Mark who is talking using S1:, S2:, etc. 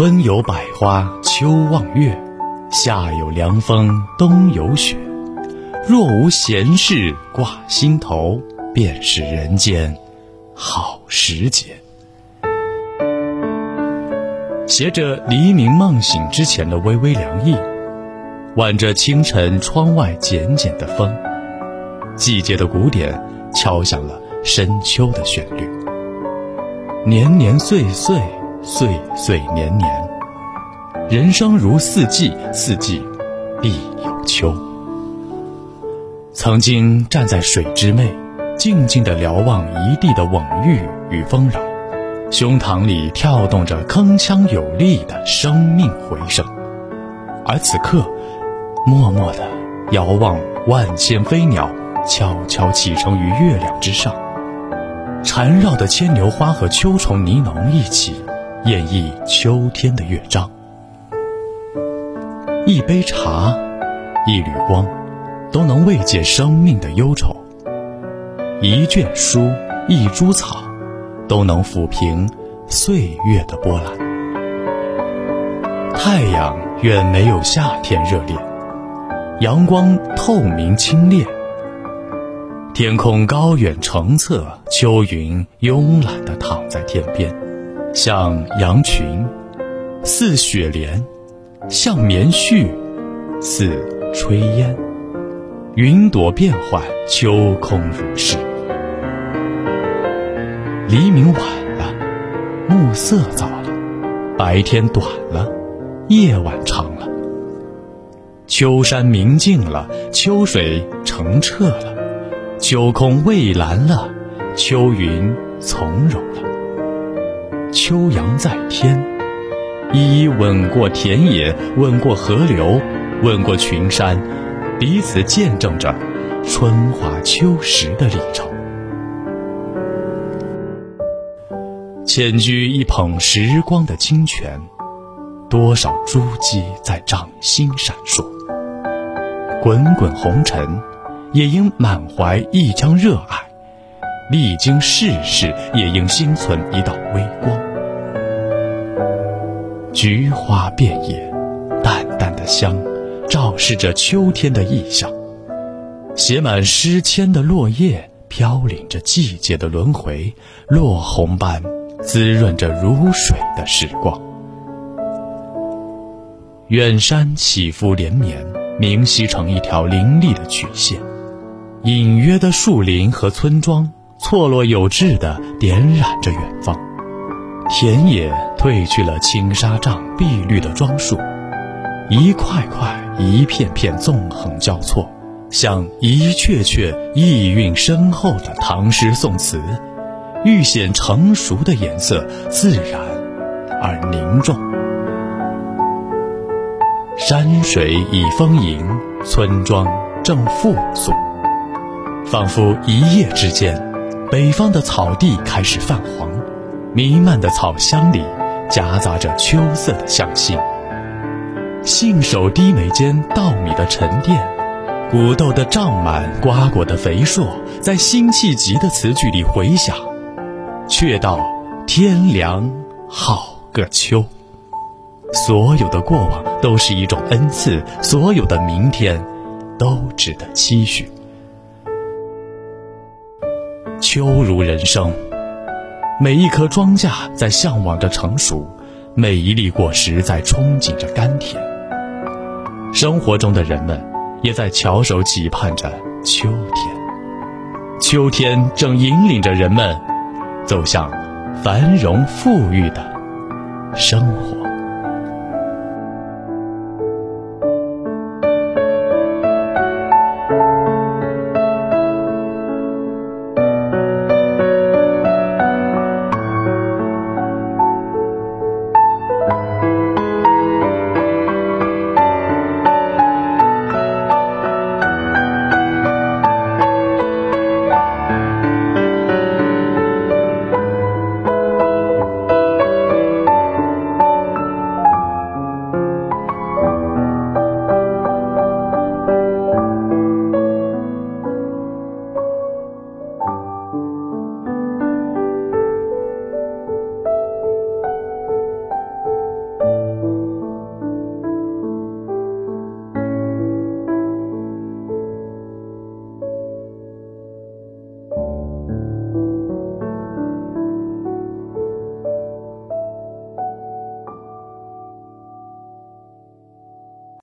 S1: 春有百花，秋望月，夏有凉风，冬有雪。若无闲事挂心头，便是人间好时节。携着黎明梦醒之前的微微凉意，挽着清晨窗外剪剪的风，季节的鼓点敲响了深秋的旋律。年年岁岁，岁岁年年，人生如四季，四季必有秋。曾经站在水之湄，静静地瞭望一地的蓊郁与丰饶，胸膛里跳动着铿锵有力的生命回声。而此刻，默默地遥望万千飞鸟悄悄启程于月亮之上。缠绕的牵牛花和秋虫呢喃一起，演绎秋天的乐章。一杯茶，一缕光，都能慰藉生命的忧愁；一卷书，一株草，都能抚平岁月的波澜。太阳远没有夏天热烈，阳光透明清冽。天空高远澄澈，秋云慵懒地躺在天边，像羊群，似雪莲，像棉絮，似炊烟。云朵变幻，秋空如是。黎明晚了，暮色早了，白天短了，夜晚长了。秋山明净了，秋水澄澈了。秋空蔚蓝了，秋云从容了。秋阳在天，一一吻过田野，吻过河流，吻过群山，彼此见证着春华秋实的历程。浅居一捧时光的清泉，多少珠玑在掌心闪烁。滚滚红尘。也应满怀一腔热爱，历经世事，也应心存一道微光。菊花遍野，淡淡的香，昭示着秋天的意象。写满诗笺的落叶，飘零着季节的轮回，落红般滋润着如水的时光。远山起伏连绵，明晰成一条凌厉的曲线。隐约的树林和村庄，错落有致地点染着远方。田野褪去了青纱帐碧绿的装束，一块块、一片片纵横交错，像一阙阙意蕴深厚的唐诗宋词，愈显成熟的颜色，自然而凝重。山水已丰盈，村庄正复苏。仿佛一夜之间，北方的草地开始泛黄，弥漫的草香里夹杂着秋色的香气。信手低眉间，稻米的沉淀，谷豆的胀满，瓜果的肥硕，在辛弃疾的词句里回响。却道天凉好个秋。所有的过往都是一种恩赐，所有的明天，都值得期许。秋如人生，每一颗庄稼在向往着成熟，每一粒果实在憧憬着甘甜。生活中的人们也在翘首企盼着秋天，秋天正引领着人们走向繁荣富裕的生活。